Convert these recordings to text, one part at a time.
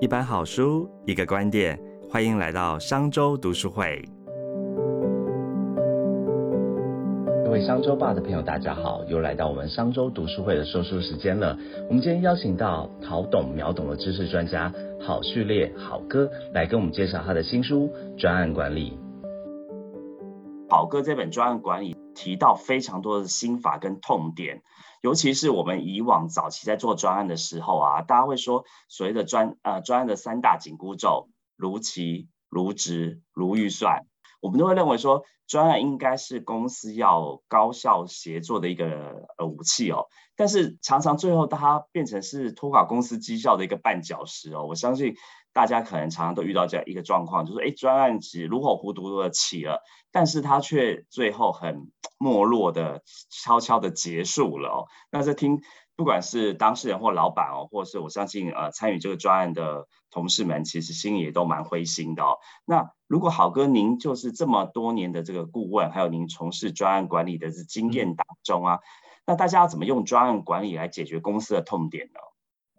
一本好书，一个观点，欢迎来到商周读书会。各位商周吧的朋友，大家好，又来到我们商周读书会的说书时间了。我们今天邀请到好懂秒懂的知识专家好序列好哥来跟我们介绍他的新书《专案管理》。好哥这本专案管理提到非常多的心法跟痛点。尤其是我们以往早期在做专案的时候啊，大家会说所谓的专呃专案的三大紧箍咒：如期、如职、如预算。我们都会认为说专案应该是公司要高效协作的一个呃武器哦。但是常常最后它变成是拖垮公司绩效的一个绊脚石哦。我相信大家可能常常都遇到这样一个状况，就是哎专案是如火如荼的起了，但是它却最后很。没落的悄悄的结束了哦。那在听，不管是当事人或老板哦，或是我相信呃参与这个专案的同事们，其实心里也都蛮灰心的哦。那如果好哥您就是这么多年的这个顾问，还有您从事专案管理的这经验当中啊，那大家要怎么用专案管理来解决公司的痛点呢？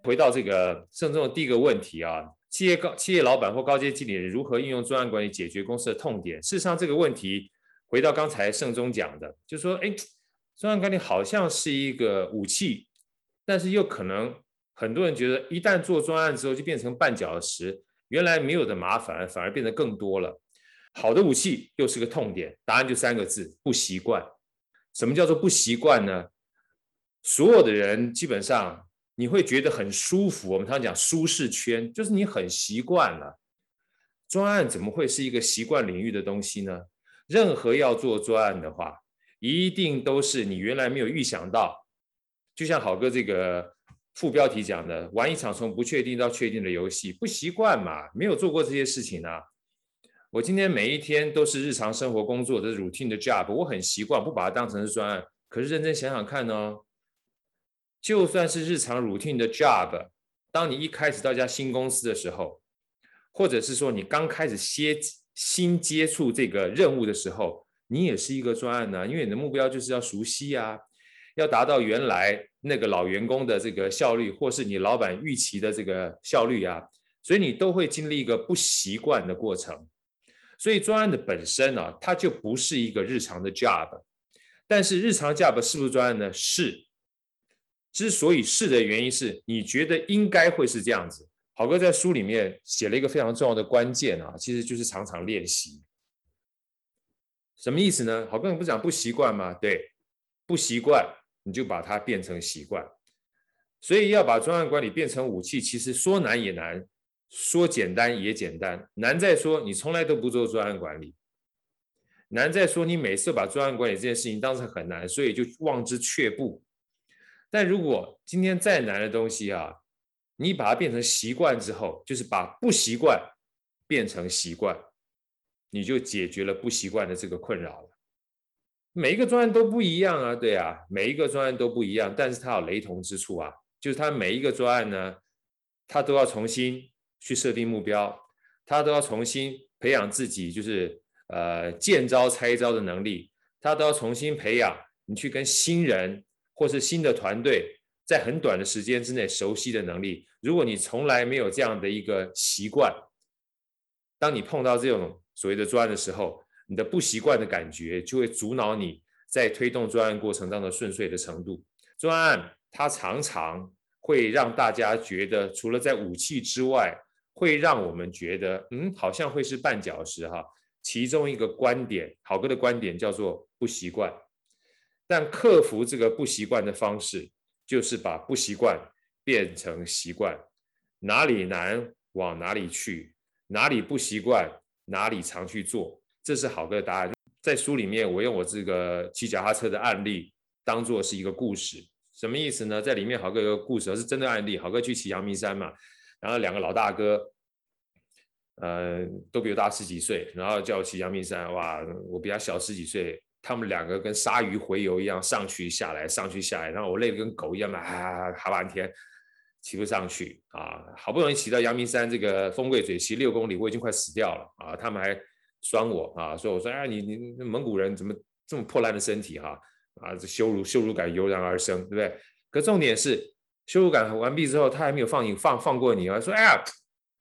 回到这个郑重的第一个问题啊，企业高企业老板或高阶经理人如何运用专案管理解决公司的痛点？事实上这个问题。回到刚才盛中讲的，就是说，哎，专案管理好像是一个武器，但是又可能很多人觉得，一旦做专案之后就变成绊脚石，原来没有的麻烦反而变得更多了。好的武器又是个痛点，答案就三个字：不习惯。什么叫做不习惯呢？所有的人基本上你会觉得很舒服，我们常讲舒适圈，就是你很习惯了。专案怎么会是一个习惯领域的东西呢？任何要做专案的话，一定都是你原来没有预想到。就像好哥这个副标题讲的，玩一场从不确定到确定的游戏，不习惯嘛，没有做过这些事情啊。我今天每一天都是日常生活工作的 routine 的 job，我很习惯，不把它当成是专案。可是认真想想看呢，就算是日常 routine 的 job，当你一开始到一家新公司的时候，或者是说你刚开始歇。新接触这个任务的时候，你也是一个专案呢，因为你的目标就是要熟悉啊，要达到原来那个老员工的这个效率，或是你老板预期的这个效率啊，所以你都会经历一个不习惯的过程。所以专案的本身呢，它就不是一个日常的 job，但是日常 job 是不是专案呢？是。之所以是的原因是你觉得应该会是这样子。好哥在书里面写了一个非常重要的关键啊，其实就是常常练习。什么意思呢？好哥你不讲不习惯吗？对，不习惯你就把它变成习惯。所以要把专案管理变成武器，其实说难也难，说简单也简单。难在说你从来都不做专案管理，难在说你每次把专案管理这件事情当成很难，所以就望之却步。但如果今天再难的东西啊，你把它变成习惯之后，就是把不习惯变成习惯，你就解决了不习惯的这个困扰了。每一个专案都不一样啊，对啊，每一个专案都不一样，但是它有雷同之处啊，就是它每一个专案呢，它都要重新去设定目标，它都要重新培养自己，就是呃见招拆招的能力，它都要重新培养你去跟新人或是新的团队。在很短的时间之内熟悉的能力，如果你从来没有这样的一个习惯，当你碰到这种所谓的专案的时候，你的不习惯的感觉就会阻挠你在推动专案过程当中顺遂的程度。专案它常常会让大家觉得，除了在武器之外，会让我们觉得，嗯，好像会是绊脚石哈。其中一个观点，好哥的观点叫做不习惯，但克服这个不习惯的方式。就是把不习惯变成习惯，哪里难往哪里去，哪里不习惯哪里常去做，这是好哥的答案。在书里面，我用我这个骑脚踏车的案例当做是一个故事，什么意思呢？在里面，好哥有个故事，是真的案例。好哥去骑阳明山嘛，然后两个老大哥，呃，都比我大十几岁，然后叫我骑阳明山，哇，我比他小十几岁。他们两个跟鲨鱼洄游一样上去下来，上去下来，然后我累得跟狗一样嘛，啊，哈半天骑不上去啊，好不容易骑到阳明山这个风柜嘴，骑六公里，我已经快死掉了啊！他们还酸我啊，说我说哎，你你蒙古人怎么这么破烂的身体哈啊，这羞辱羞辱感油然而生，对不对？可重点是羞辱感完毕之后，他还没有放你放放过你啊，说哎呀，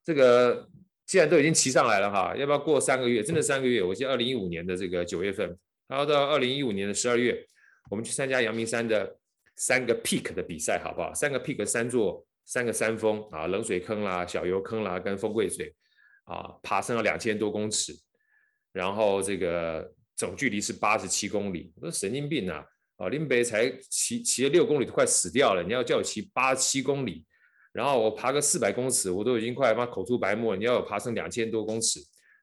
这个既然都已经骑上来了哈，要不要过三个月？真的三个月？我记得二零一五年的这个九月份，然后到二零一五年的十二月，我们去参加阳明山的三个 peak 的比赛，好不好？三个 peak 三座三个山峰啊，冷水坑啦、小油坑啦跟风柜水啊，爬升了两千多公尺，然后这个总距离是八十七公里。我说神经病啊！啊，林北才骑骑了六公里都快死掉了，你要叫我骑八十七公里？然后我爬个四百公尺，我都已经快妈口出白沫。你要我爬升两千多公尺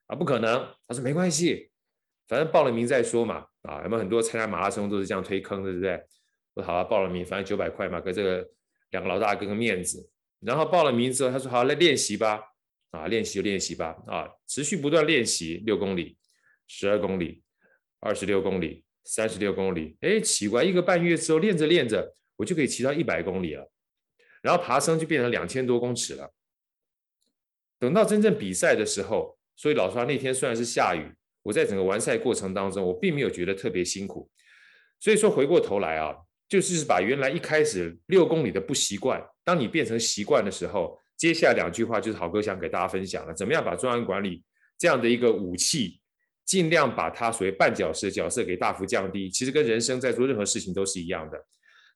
啊？不可能！他说没关系，反正报了名再说嘛。啊，有没有很多参加马拉松都是这样推坑的，对不对？我说好啊，报了名，反正九百块嘛，给这个两个老大哥个面子。然后报了名之后，他说好来练习吧。啊，练习就练习吧。啊，持续不断练习，六公里、十二公里、二十六公里、三十六公里。哎，奇怪，一个半月之后练着练着，我就可以骑到一百公里了。然后爬升就变成两千多公尺了。等到真正比赛的时候，所以老实话，那天虽然是下雨，我在整个完赛过程当中，我并没有觉得特别辛苦。所以说回过头来啊，就是把原来一开始六公里的不习惯，当你变成习惯的时候，接下来两句话就是好哥想给大家分享了，怎么样把专案管理这样的一个武器，尽量把它所谓绊脚石的角色给大幅降低。其实跟人生在做任何事情都是一样的，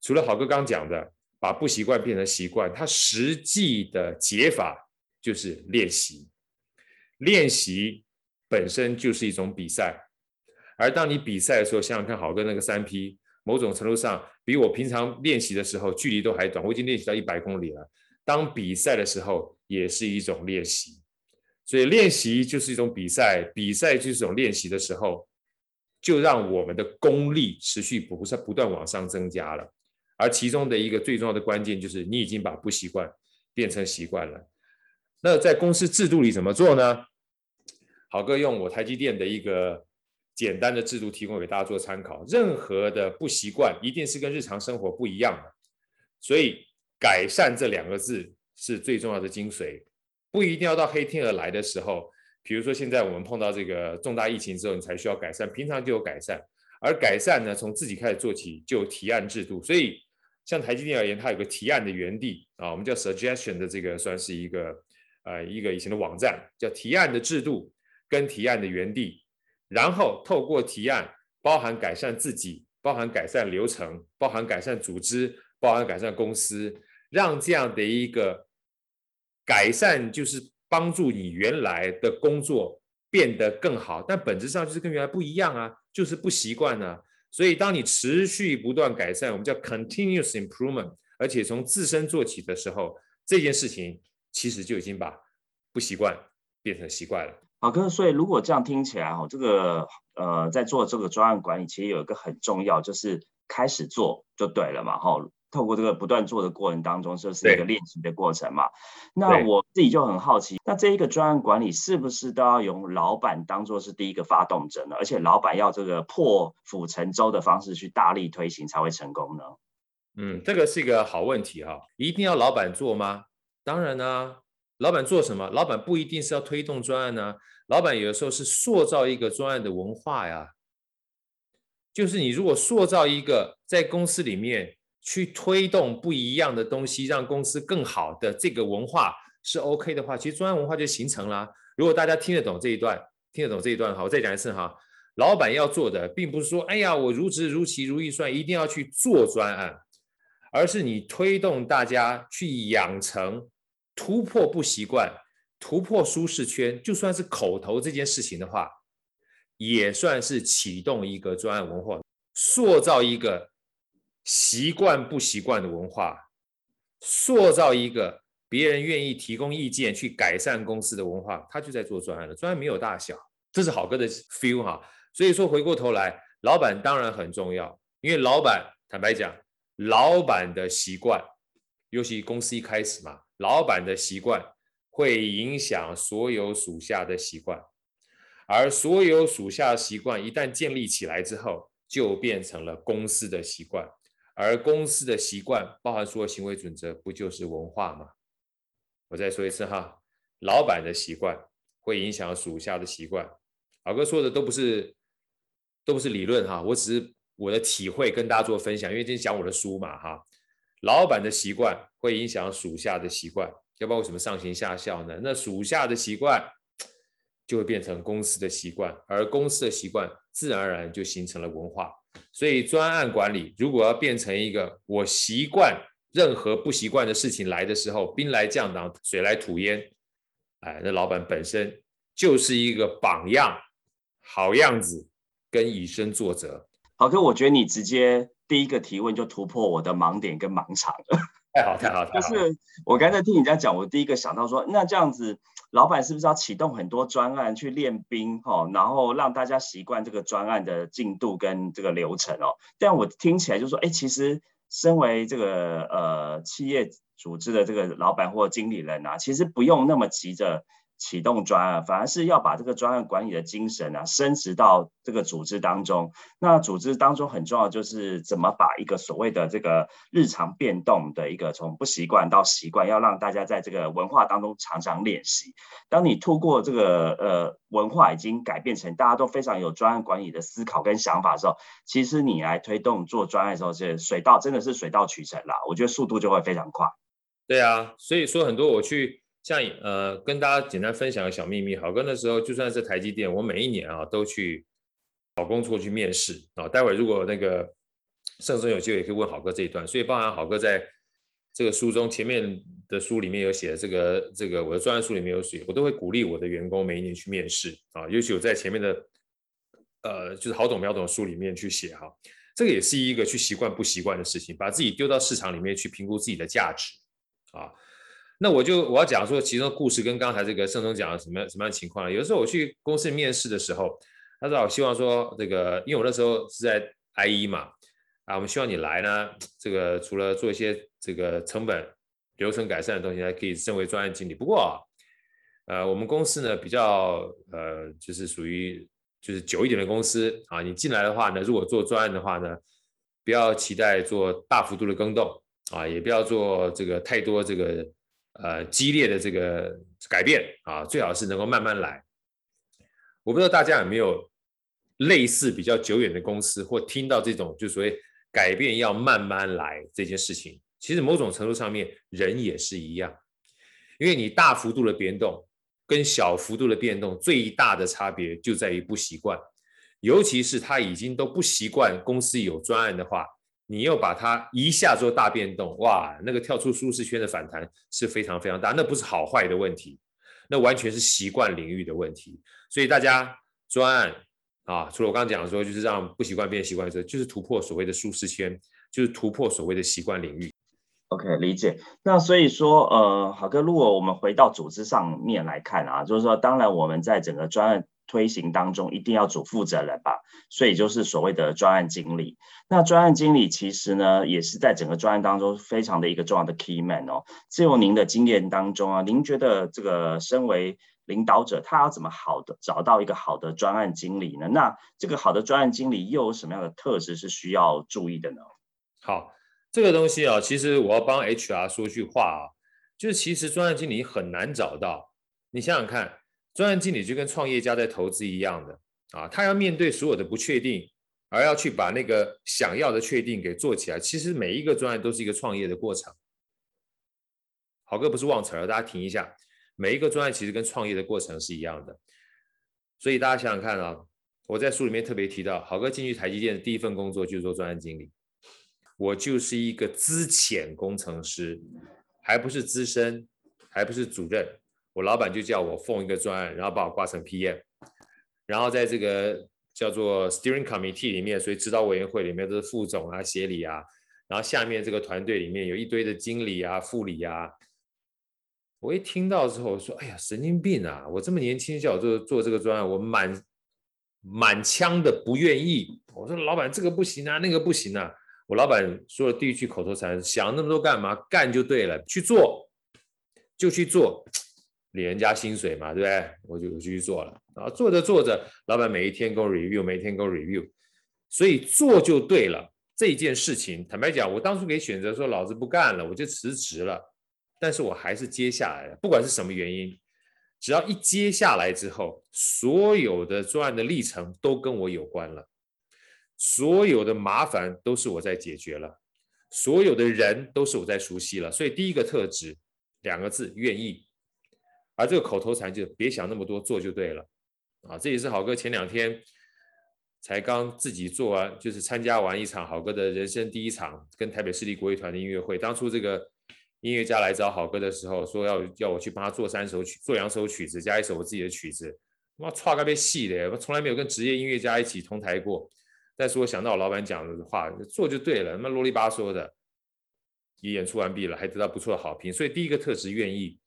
除了好哥刚讲的。把不习惯变成习惯，它实际的解法就是练习。练习本身就是一种比赛，而当你比赛的时候，想想看，好哥那个三 P，某种程度上比我平常练习的时候距离都还短。我已经练习到一百公里了。当比赛的时候，也是一种练习。所以练习就是一种比赛，比赛就是一种练习的时候，就让我们的功力持续不是不断往上增加了。而其中的一个最重要的关键就是，你已经把不习惯变成习惯了。那在公司制度里怎么做呢？好哥用我台积电的一个简单的制度提供给大家做参考。任何的不习惯一定是跟日常生活不一样的，所以改善这两个字是最重要的精髓。不一定要到黑天鹅来的时候，比如说现在我们碰到这个重大疫情之后，你才需要改善，平常就有改善。而改善呢，从自己开始做起，就有提案制度，所以。像台积电而言，它有个提案的园地啊，我们叫 suggestion 的这个算是一个呃一个以前的网站，叫提案的制度跟提案的原地，然后透过提案，包含改善自己，包含改善流程，包含改善组织，包含改善公司，让这样的一个改善就是帮助你原来的工作变得更好，但本质上就是跟原来不一样啊，就是不习惯呢。所以，当你持续不断改善，我们叫 continuous improvement，而且从自身做起的时候，这件事情其实就已经把不习惯变成习惯了。好，哥，所以如果这样听起来，哈，这个呃，在做这个专案管理，其实有一个很重要，就是开始做就对了嘛，哈。透过这个不断做的过程当中，就是一个练习的过程嘛。那我自己就很好奇，那这一个专案管理是不是都要用老板当做是第一个发动者呢？而且老板要这个破釜沉舟的方式去大力推行才会成功呢？嗯，这个是一个好问题哈。一定要老板做吗？当然呢。老板做什么？老板不一定是要推动专案呢。老板有的时候是塑造一个专案的文化呀。就是你如果塑造一个在公司里面。去推动不一样的东西，让公司更好的这个文化是 OK 的话，其实专案文化就形成了。如果大家听得懂这一段，听得懂这一段，好，我再讲一次哈。老板要做的，并不是说，哎呀，我如职如期如意算，一定要去做专案，而是你推动大家去养成突破不习惯、突破舒适圈，就算是口头这件事情的话，也算是启动一个专案文化，塑造一个。习惯不习惯的文化，塑造一个别人愿意提供意见去改善公司的文化，他就在做专案了。专案没有大小，这是好哥的 feel 哈。所以说回过头来，老板当然很重要，因为老板坦白讲，老板的习惯，尤其公司一开始嘛，老板的习惯会影响所有属下的习惯，而所有属下的习惯一旦建立起来之后，就变成了公司的习惯。而公司的习惯包含所有行为准则，不就是文化吗？我再说一次哈，老板的习惯会影响属下的习惯。老哥说的都不是都不是理论哈，我只是我的体会跟大家做分享，因为今天讲我的书嘛哈。老板的习惯会影响属下的习惯，要不然为什么上行下效呢？那属下的习惯就会变成公司的习惯，而公司的习惯自然而然就形成了文化。所以专案管理如果要变成一个我习惯任何不习惯的事情来的时候，兵来将挡，水来土掩，哎，那老板本身就是一个榜样，好样子，跟以身作则。好哥，我觉得你直接第一个提问就突破我的盲点跟盲场了。太好，太好，太好！就是我刚才听你这样讲，我第一个想到说，那这样子，老板是不是要启动很多专案去练兵哈，然后让大家习惯这个专案的进度跟这个流程哦？但我听起来就说，哎，其实身为这个呃企业组织的这个老板或经理人啊，其实不用那么急着。启动专案，反而是要把这个专案管理的精神啊，升值到这个组织当中。那组织当中很重要，就是怎么把一个所谓的这个日常变动的一个从不习惯到习惯，要让大家在这个文化当中常常练习。当你透过这个呃文化已经改变成大家都非常有专案管理的思考跟想法的时候，其实你来推动做专案的时候，是水到真的是水到渠成啦。我觉得速度就会非常快。对啊，所以说很多我去。像呃，跟大家简单分享个小秘密。好哥那时候就算是台积电，我每一年啊都去找工作去面试啊。待会如果那个盛生有机会，也可以问好哥这一段。所以包含好哥在这个书中前面的书里面有写这个这个我的专业书里面有写，我都会鼓励我的员工每一年去面试啊。尤其我在前面的呃就是好懂秒懂的书里面去写哈，这个也是一个去习惯不习惯的事情，把自己丢到市场里面去评估自己的价值啊。那我就我要讲说，其中的故事跟刚才这个盛总讲的什么什么样情况有的时候我去公司面试的时候，他说我希望说这个，因为我那时候是在 IE 嘛，啊，我们希望你来呢，这个除了做一些这个成本流程改善的东西，还可以升为专案经理。不过，呃，我们公司呢比较呃，就是属于就是久一点的公司啊，你进来的话呢，如果做专案的话呢，不要期待做大幅度的更动啊，也不要做这个太多这个。呃，激烈的这个改变啊，最好是能够慢慢来。我不知道大家有没有类似比较久远的公司，或听到这种就所谓改变要慢慢来这件事情。其实某种程度上面，人也是一样，因为你大幅度的变动跟小幅度的变动最大的差别就在于不习惯，尤其是他已经都不习惯公司有专案的话。你又把它一下做大变动，哇，那个跳出舒适圈的反弹是非常非常大，那不是好坏的问题，那完全是习惯领域的问题。所以大家专案啊，除了我刚刚讲的说，就是让不习惯变习惯的时候，就是突破所谓的舒适圈，就是突破所谓的习惯领域。OK，理解。那所以说，呃，好哥，如果我们回到组织上面来看啊，就是说，当然我们在整个专案。推行当中一定要主负责人吧，所以就是所谓的专案经理。那专案经理其实呢，也是在整个专案当中非常的一个重要的 key man 哦。自由您的经验当中啊，您觉得这个身为领导者，他要怎么好的找到一个好的专案经理呢？那这个好的专案经理又有什么样的特质是需要注意的呢？好，这个东西啊，其实我要帮 HR 说句话啊，就是其实专案经理很难找到，你想想看。专案经理就跟创业家在投资一样的啊，他要面对所有的不确定，而要去把那个想要的确定给做起来。其实每一个专案都是一个创业的过程。好哥不是忘词了，大家停一下。每一个专案其实跟创业的过程是一样的。所以大家想想看啊，我在书里面特别提到，好哥进去台积电的第一份工作就是做专案经理，我就是一个资浅工程师，还不是资深，还不是主任。我老板就叫我奉一个专案，然后把我挂成 PM，然后在这个叫做 Steering Committee 里面，所以指导委员会里面都是副总啊、协理啊，然后下面这个团队里面有一堆的经理啊、副理啊。我一听到之后说：“哎呀，神经病啊！我这么年轻叫我做做这个专案，我满满腔的不愿意。”我说：“老板，这个不行啊，那个不行啊。”我老板说了第一句口头禅：“想那么多干嘛？干就对了，去做就去做。”领人家薪水嘛，对不对？我就继续做了，然后做着做着，老板每一天给我 review，每一天给我 review，所以做就对了。这件事情，坦白讲，我当初可以选择说老子不干了，我就辞职了，但是我还是接下来了。不管是什么原因，只要一接下来之后，所有的作案的历程都跟我有关了，所有的麻烦都是我在解决了，所有的人都是我在熟悉了。所以第一个特质。两个字，愿意。而这个口头禅就别想那么多，做就对了。啊，这也是好哥前两天才刚自己做完，就是参加完一场好哥的人生第一场跟台北市立国乐团的音乐会。当初这个音乐家来找好哥的时候，说要要我去帮他做三首曲，做两首曲子，加一首我自己的曲子。哇，差个被戏的，我从来没有跟职业音乐家一起同台过。但是我想到我老板讲的话，做就对了，那啰里吧嗦的，也演出完毕了，还得到不错的好评。所以第一个特质愿意。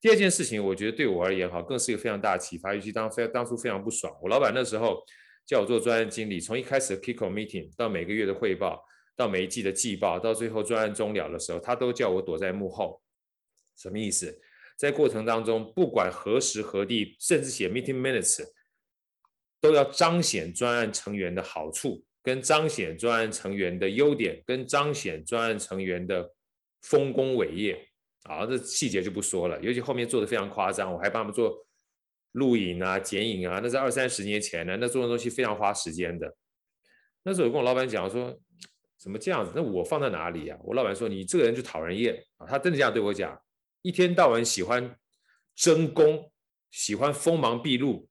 第二件事情，我觉得对我而言哈，更是一个非常大的启发。尤其当非当初非常不爽，我老板那时候叫我做专案经理，从一开始的 Kiko meeting 到每个月的汇报，到每一季的季报，到最后专案终了的时候，他都叫我躲在幕后。什么意思？在过程当中，不管何时何地，甚至写 meeting minutes，都要彰显专案成员的好处，跟彰显专案成员的优点，跟彰显专案成员的丰功伟业。好，这细节就不说了，尤其后面做的非常夸张，我还帮他们做录影啊、剪影啊，那是二三十年前的，那做的东西非常花时间的。那时候我跟我老板讲说，怎么这样子？那我放在哪里呀？我老板说你这个人就讨人厌啊，他真的这样对我讲，一天到晚喜欢争功，喜欢锋芒毕露，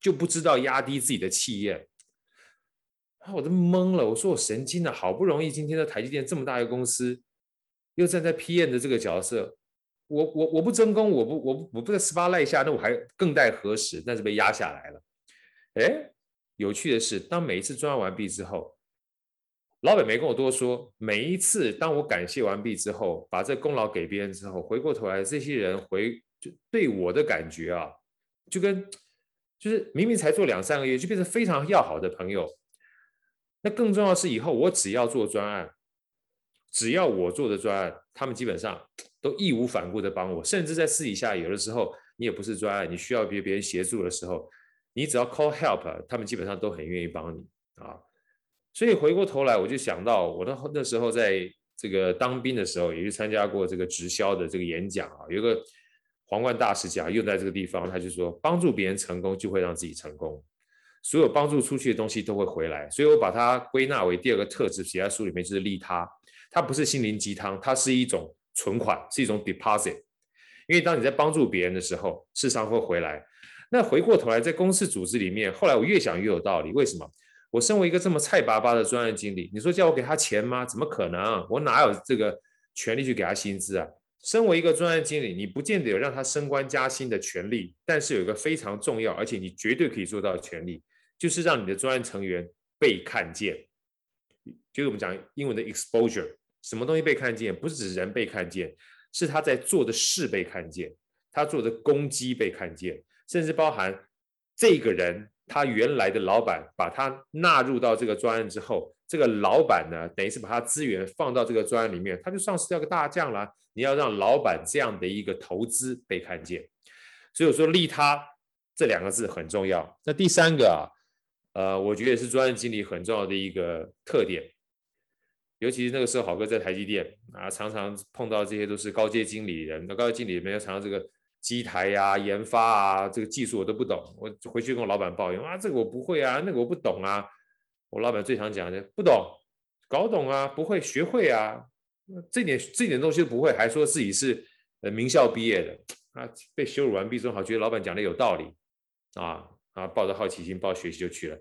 就不知道压低自己的气焰。啊，我都懵了，我说我神经了，好不容易今天的台积电这么大一个公司。又站在 PM 的这个角色，我我我不争功，我不我不我不在十八赖下，那我还更待何时？但是被压下来了。哎，有趣的是，当每一次专案完毕之后，老板没跟我多说。每一次当我感谢完毕之后，把这功劳给别人之后，回过头来，这些人回就对我的感觉啊，就跟就是明明才做两三个月，就变成非常要好的朋友。那更重要是，以后我只要做专案。只要我做的专案，他们基本上都义无反顾的帮我，甚至在私底下，有的时候你也不是专案，你需要别别人协助的时候，你只要 call help，他们基本上都很愿意帮你啊。所以回过头来，我就想到我那那时候在这个当兵的时候，也是参加过这个直销的这个演讲啊，有个皇冠大师讲，用在这个地方，他就说，帮助别人成功就会让自己成功，所有帮助出去的东西都会回来。所以我把它归纳为第二个特质，写在书里面就是利他。它不是心灵鸡汤，它是一种存款，是一种 deposit。因为当你在帮助别人的时候，事实上会回来。那回过头来，在公司组织里面，后来我越想越有道理。为什么？我身为一个这么菜巴巴的专案经理，你说叫我给他钱吗？怎么可能？我哪有这个权利去给他薪资啊？身为一个专案经理，你不见得有让他升官加薪的权利，但是有一个非常重要，而且你绝对可以做到的权利，就是让你的专案成员被看见。就是我们讲英文的 exposure，什么东西被看见，不是指人被看见，是他在做的事被看见，他做的攻击被看见，甚至包含这个人他原来的老板把他纳入到这个专案之后，这个老板呢，等于是把他资源放到这个专案里面，他就丧失掉个大将了。你要让老板这样的一个投资被看见，所以我说利他这两个字很重要。那第三个啊。呃，我觉得也是专案经理很重要的一个特点，尤其是那个时候，好哥在台积电啊，常常碰到这些都是高阶经理人。那高阶经理人常常这个机台呀、研发啊，这个技术我都不懂，我回去跟我老板抱怨啊，这个我不会啊，那个我不懂啊。我老板最常讲的，不懂，搞懂啊，不会学会啊，这点这点东西都不会，还说自己是呃名校毕业的啊，被羞辱完毕之后，好觉得老板讲的有道理啊。啊，抱着好奇心，抱学习就去了，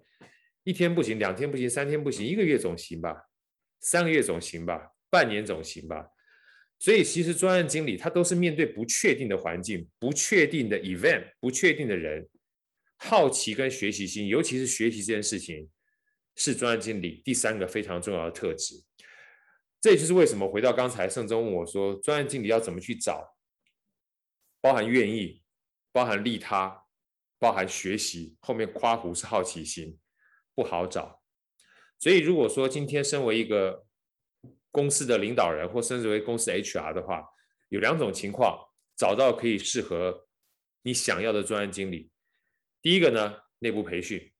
一天不行，两天不行，三天不行，一个月总行吧，三个月总行吧，半年总行吧。所以其实专案经理他都是面对不确定的环境、不确定的 event、不确定的人，好奇跟学习心，尤其是学习这件事情，是专案经理第三个非常重要的特质。这也就是为什么回到刚才盛中问我说，专案经理要怎么去找，包含愿意，包含利他。包含学习，后面夸胡是好奇心，不好找。所以如果说今天身为一个公司的领导人，或甚至为公司 HR 的话，有两种情况找到可以适合你想要的专案经理。第一个呢，内部培训，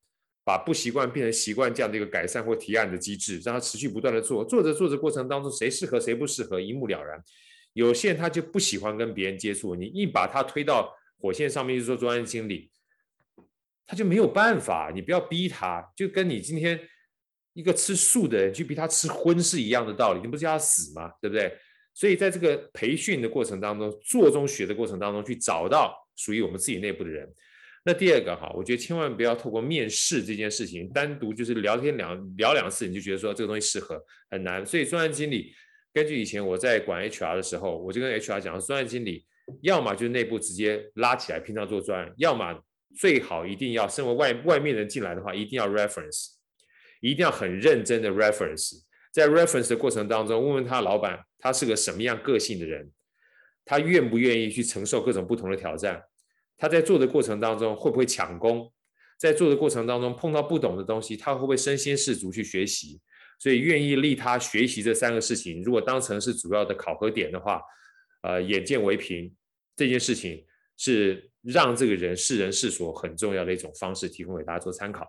把不习惯变成习惯这样的一个改善或提案的机制，让他持续不断的做，做着做着过程当中，谁适合谁不适合一目了然。有些人他就不喜欢跟别人接触，你一把他推到火线上面去做专案经理。他就没有办法，你不要逼他，就跟你今天一个吃素的人去逼他吃荤是一样的道理，你不是要死吗？对不对？所以在这个培训的过程当中，做中学的过程当中，去找到属于我们自己内部的人。那第二个哈，我觉得千万不要透过面试这件事情，单独就是聊天两聊两次，你就觉得说这个东西适合，很难。所以专案经理，根据以前我在管 HR 的时候，我就跟 HR 讲，专案经理要么就是内部直接拉起来，平常做专案，要么最好一定要身为外外面人进来的话，一定要 reference，一定要很认真的 reference。在 reference 的过程当中，问问他老板，他是个什么样个性的人，他愿不愿意去承受各种不同的挑战，他在做的过程当中会不会抢功，在做的过程当中碰到不懂的东西，他会不会身先士卒去学习？所以愿意利他学习这三个事情，如果当成是主要的考核点的话，呃，眼见为凭这件事情是让这个人是人是所很重要的一种方式，提供给大家做参考。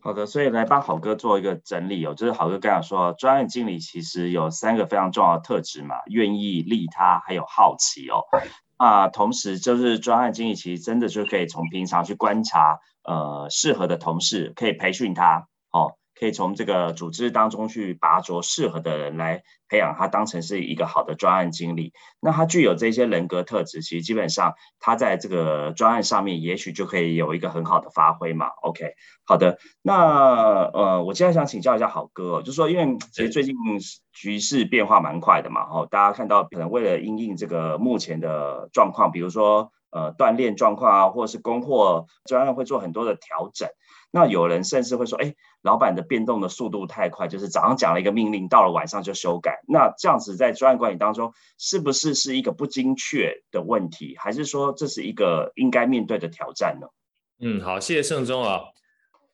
好的，所以来帮好哥做一个整理哦，就是好哥刚才说，专案经理其实有三个非常重要的特质嘛，愿意利他，还有好奇哦。啊，同时就是专案经理其实真的就可以从平常去观察，呃，适合的同事，可以培训他哦。可以从这个组织当中去拔擢适合的人来培养他，当成是一个好的专案经理。那他具有这些人格特质，其实基本上他在这个专案上面，也许就可以有一个很好的发挥嘛。OK，好的。那呃，我现在想请教一下好哥，就是说，因为其实最近局势变化蛮快的嘛，哦，大家看到可能为了应应这个目前的状况，比如说呃锻炼状况啊，或者是供货专案会做很多的调整。那有人甚至会说，哎，老板的变动的速度太快，就是早上讲了一个命令，到了晚上就修改。那这样子在专案管理当中，是不是是一个不精确的问题，还是说这是一个应该面对的挑战呢？嗯，好，谢谢盛忠啊。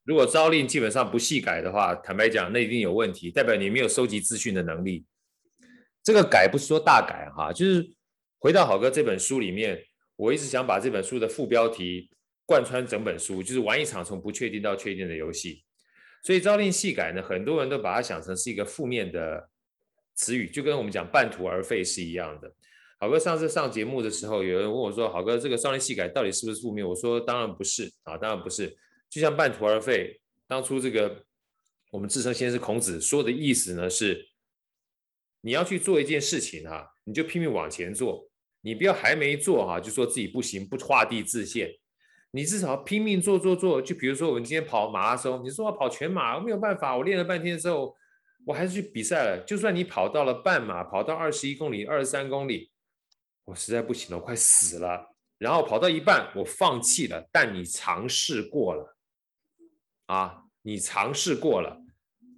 如果朝令基本上不细改的话，坦白讲，那一定有问题，代表你没有收集资讯的能力。这个改不是说大改哈，就是回到好哥这本书里面，我一直想把这本书的副标题。贯穿整本书就是玩一场从不确定到确定的游戏，所以朝令夕改呢，很多人都把它想成是一个负面的词语，就跟我们讲半途而废是一样的。好哥上次上节目的时候，有人问我说：“好哥，这个朝令夕改到底是不是负面？”我说：“当然不是啊，当然不是。就像半途而废，当初这个我们自称先是孔子说的意思呢，是你要去做一件事情哈，你就拼命往前做，你不要还没做哈就说自己不行，不画地自限。”你至少拼命做做做，就比如说我们今天跑马拉松，你说要跑全马，我没有办法，我练了半天之后，我还是去比赛了。就算你跑到了半马，跑到二十一公里、二十三公里，我实在不行了，我快死了。然后跑到一半，我放弃了。但你尝试过了，啊，你尝试过了，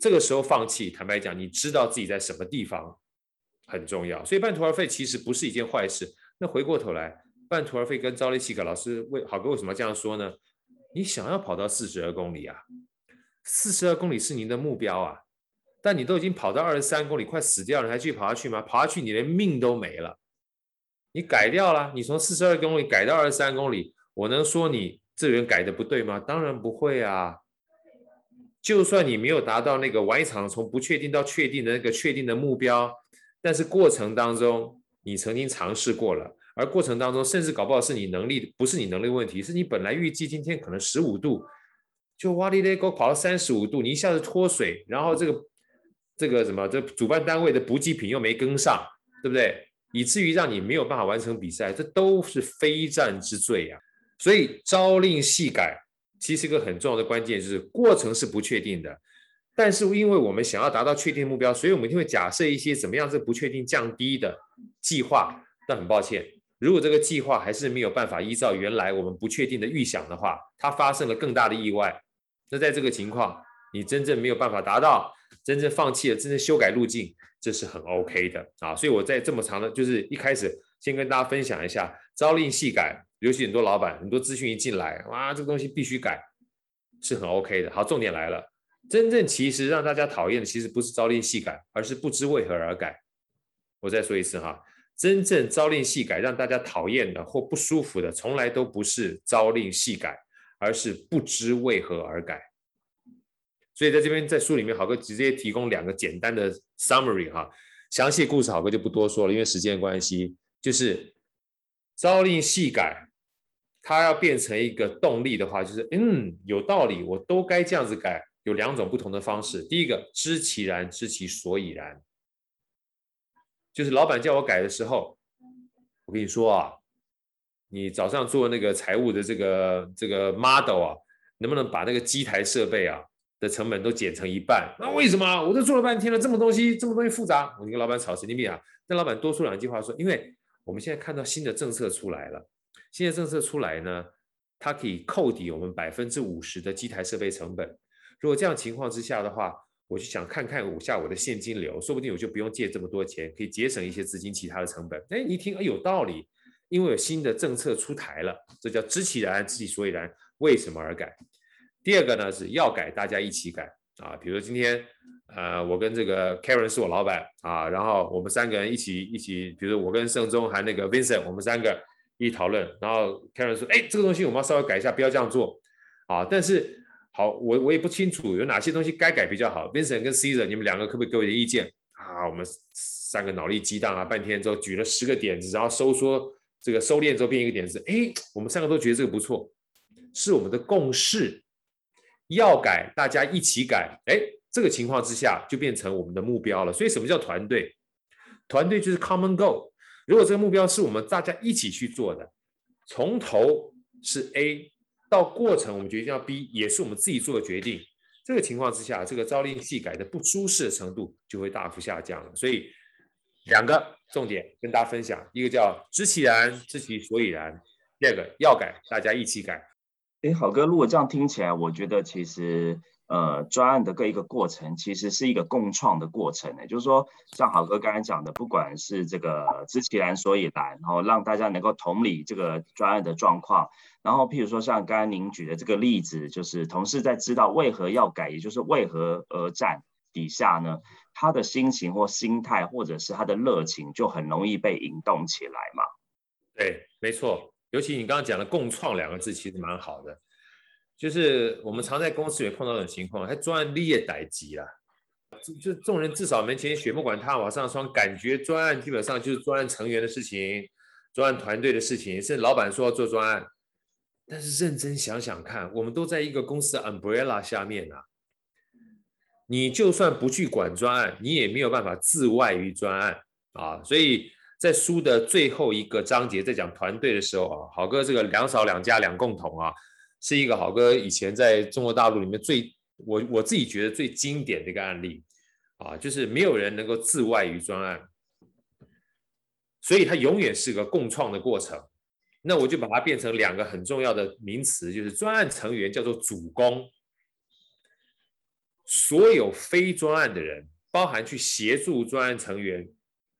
这个时候放弃，坦白讲，你知道自己在什么地方很重要。所以半途而废其实不是一件坏事。那回过头来。半途而废跟朝令夕改，老师为好哥为什么这样说呢？你想要跑到四十二公里啊？四十二公里是您的目标啊，但你都已经跑到二十三公里，快死掉了，还继续跑下去吗？跑下去你连命都没了。你改掉了，你从四十二公里改到二十三公里，我能说你这人改的不对吗？当然不会啊。就算你没有达到那个玩一场从不确定到确定的那个确定的目标，但是过程当中你曾经尝试过了。而过程当中，甚至搞不好是你能力，不是你能力问题，是你本来预计今天可能十五度，就哇哩嘞，给我跑到三十五度，你一下子脱水，然后这个这个什么，这主办单位的补给品又没跟上，对不对？以至于让你没有办法完成比赛，这都是非战之罪呀。所以朝令夕改，其实一个很重要的关键就是过程是不确定的，但是因为我们想要达到确定目标，所以我们一定会假设一些怎么样是不确定降低的计划。但很抱歉。如果这个计划还是没有办法依照原来我们不确定的预想的话，它发生了更大的意外，那在这个情况，你真正没有办法达到，真正放弃了，真正修改路径，这是很 OK 的啊。所以我在这么长的，就是一开始先跟大家分享一下，朝令夕改，尤其很多老板很多资讯一进来，哇，这个东西必须改，是很 OK 的。好，重点来了，真正其实让大家讨厌的，其实不是朝令夕改，而是不知为何而改。我再说一次哈。真正朝令夕改让大家讨厌的或不舒服的，从来都不是朝令夕改，而是不知为何而改。所以在这边在书里面，好哥直接提供两个简单的 summary 哈，详细故事好哥就不多说了，因为时间关系。就是朝令夕改，它要变成一个动力的话，就是嗯有道理，我都该这样子改。有两种不同的方式，第一个知其然，知其所以然。就是老板叫我改的时候，我跟你说啊，你早上做那个财务的这个这个 model 啊，能不能把那个机台设备啊的成本都减成一半？那为什么？我都做了半天了，这么东西这么东西复杂，我跟老板吵神经病啊！那老板多说两句话说，因为我们现在看到新的政策出来了，新的政策出来呢，它可以扣抵我们百分之五十的机台设备成本。如果这样情况之下的话，我就想看看我下我的现金流，说不定我就不用借这么多钱，可以节省一些资金，其他的成本。哎，一听哎有道理，因为有新的政策出台了，这叫知其然，知其所以然，为什么而改？第二个呢是要改，大家一起改啊。比如说今天，呃，我跟这个 Karen 是我老板啊，然后我们三个人一起一起，比如我跟盛忠还那个 Vincent，我们三个一讨论，然后 Karen 说，哎，这个东西我们要稍微改一下，不要这样做啊。但是好，我我也不清楚有哪些东西该改比较好。Vincent 跟 Caesar，你们两个可不可以给我点意见啊？我们三个脑力激荡啊，半天之后举了十个点子，然后收缩这个收敛之后变一个点子，哎，我们三个都觉得这个不错，是我们的共识，要改大家一起改，哎，这个情况之下就变成我们的目标了。所以什么叫团队？团队就是 common goal。如果这个目标是我们大家一起去做的，从头是 A。到过程，我们决定要逼也是我们自己做的决定。这个情况之下，这个朝令夕改的不舒适的程度就会大幅下降了。所以，两个重点跟大家分享：一个叫知其然，知其所以然；第二个要改，大家一起改。哎，好哥，如果这样听起来，我觉得其实。呃，专案的各一个过程，其实是一个共创的过程呢。就是说，像好哥刚才讲的，不管是这个知其然所以然，然后让大家能够同理这个专案的状况，然后譬如说像刚才您举的这个例子，就是同事在知道为何要改，也就是为何而战底下呢，他的心情或心态，或者是他的热情，就很容易被引动起来嘛。对，没错。尤其你刚刚讲的“共创”两个字，其实蛮好的。就是我们常在公司里碰到这种情况，还专案列逮级啦，就就众人至少门前雪，不管他往上霜，感觉专案基本上就是专案成员的事情，专案团队的事情，甚至老板说要做专案，但是认真想想看，我们都在一个公司的 umbrella 下面啊，你就算不去管专案，你也没有办法自外于专案啊，所以在书的最后一个章节在讲团队的时候啊，好哥这个两少两家两共同啊。是一个好哥以前在中国大陆里面最我我自己觉得最经典的一个案例啊，就是没有人能够自外于专案，所以它永远是个共创的过程。那我就把它变成两个很重要的名词，就是专案成员叫做主攻，所有非专案的人，包含去协助专案成员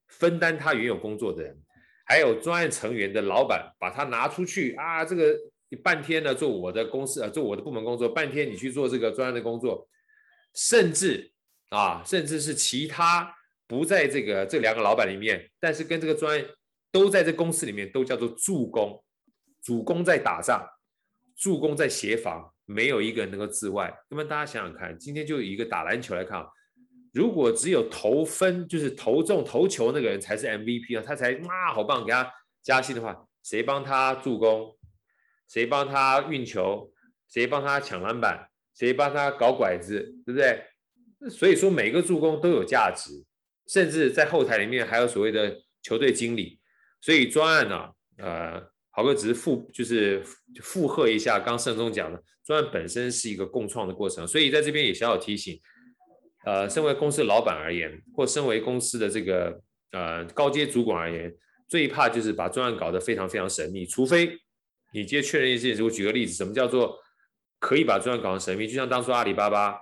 分担他原有工作的人，还有专案成员的老板，把他拿出去啊这个。半天呢做我的公司啊，做我的部门工作，半天你去做这个专案的工作，甚至啊，甚至是其他不在这个这两个老板里面，但是跟这个专案都在这公司里面，都叫做助攻，主攻在打仗，助攻在协防，没有一个人能够自外。那么大家想想看，今天就以一个打篮球来看，如果只有投分就是投中投球那个人才是 MVP 啊，他才哇好棒，给他加薪的话，谁帮他助攻？谁帮他运球，谁帮他抢篮板，谁帮他搞拐子，对不对？所以说每个助攻都有价值，甚至在后台里面还有所谓的球队经理。所以专案呢，呃，豪哥只是附就是附和一下刚盛中讲的，专案本身是一个共创的过程。所以在这边也小小提醒，呃，身为公司老板而言，或身为公司的这个呃高阶主管而言，最怕就是把专案搞得非常非常神秘，除非。你接确认一件事，我举个例子，什么叫做可以把专案搞成神秘？就像当初阿里巴巴，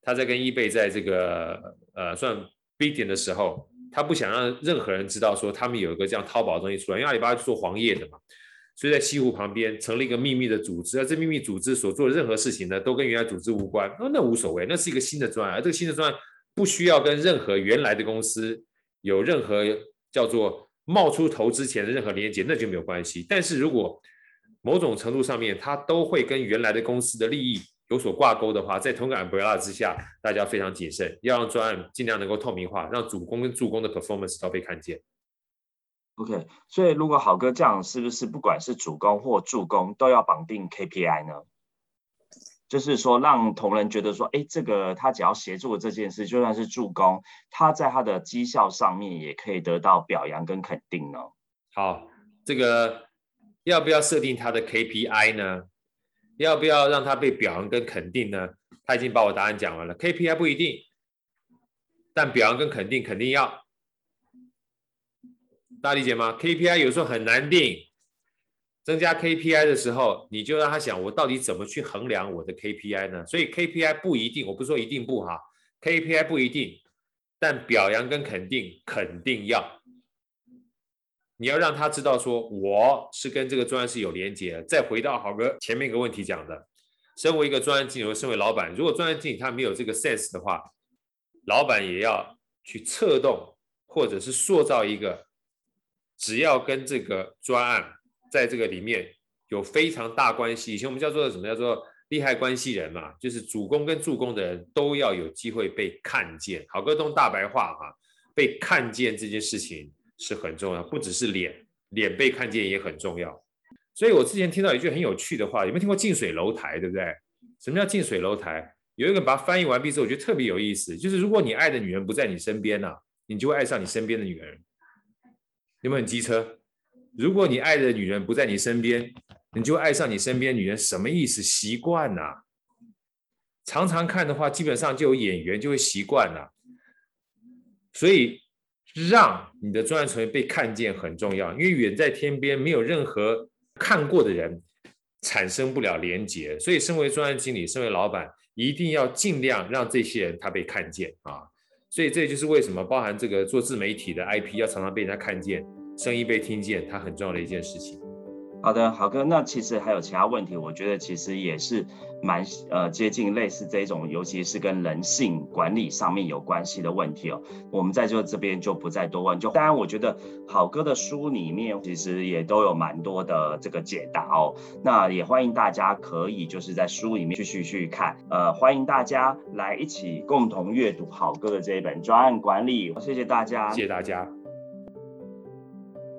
他在跟易贝在这个呃算 B 点的时候，他不想让任何人知道说他们有一个这样淘宝东西出来，因为阿里巴巴做黄页的嘛，所以在西湖旁边成立一个秘密的组织，而这秘密组织所做的任何事情呢，都跟原来组织无关，那那无所谓，那是一个新的专案，而这个新的专案不需要跟任何原来的公司有任何叫做冒出头之前的任何连接，那就没有关系。但是如果某种程度上面，它都会跟原来的公司的利益有所挂钩的话，在同个 umbrella 之下，大家非常谨慎，要让专案尽量能够透明化，让主攻跟助攻的 performance 都被看见。OK，所以如果好哥这样，是不是不管是主攻或助攻都要绑定 KPI 呢？就是说让同仁觉得说，哎，这个他只要协助这件事，就算是助攻，他在他的绩效上面也可以得到表扬跟肯定呢？好，这个要不要设定他的 KPI 呢？要不要让他被表扬跟肯定呢？他已经把我答案讲完了，KPI 不一定，但表扬跟肯定肯定要。大家理解吗？KPI 有时候很难定，增加 KPI 的时候，你就让他想，我到底怎么去衡量我的 KPI 呢？所以 KPI 不一定，我不说一定不哈，KPI 不一定，但表扬跟肯定肯定要。你要让他知道，说我是跟这个专案是有连接。再回到好哥前面一个问题讲的，身为一个专案经理，身为老板，如果专案经理他没有这个 sense 的话，老板也要去策动，或者是塑造一个，只要跟这个专案在这个里面有非常大关系，以前我们叫做什么叫做利害关系人嘛，就是主攻跟助攻的人都要有机会被看见。好哥用大白话哈，被看见这件事情。是很重要，不只是脸，脸被看见也很重要。所以我之前听到一句很有趣的话，有没有听过近水楼台，对不对？什么叫近水楼台？有一个把它翻译完毕之后，我觉得特别有意思，就是如果你爱的女人不在你身边呢，你就会爱上你身边的女人。有没有很机车？如果你爱的女人不在你身边，你就爱上你身边女人，什么意思？习惯呐。常常看的话，基本上就有眼缘，就会习惯了。所以。让你的专案成员被看见很重要，因为远在天边没有任何看过的人，产生不了连结。所以，身为专案经理，身为老板，一定要尽量让这些人他被看见啊。所以，这就是为什么包含这个做自媒体的 IP 要常常被人家看见，声音被听见，它很重要的一件事情。好的，好哥，那其实还有其他问题，我觉得其实也是蛮呃接近类似这种，尤其是跟人性管理上面有关系的问题哦。我们在就这边就不再多问。就当然，我觉得好哥的书里面其实也都有蛮多的这个解答哦。那也欢迎大家可以就是在书里面继续去看，呃，欢迎大家来一起共同阅读好哥的这一本专案管理。谢谢大家，谢谢大家。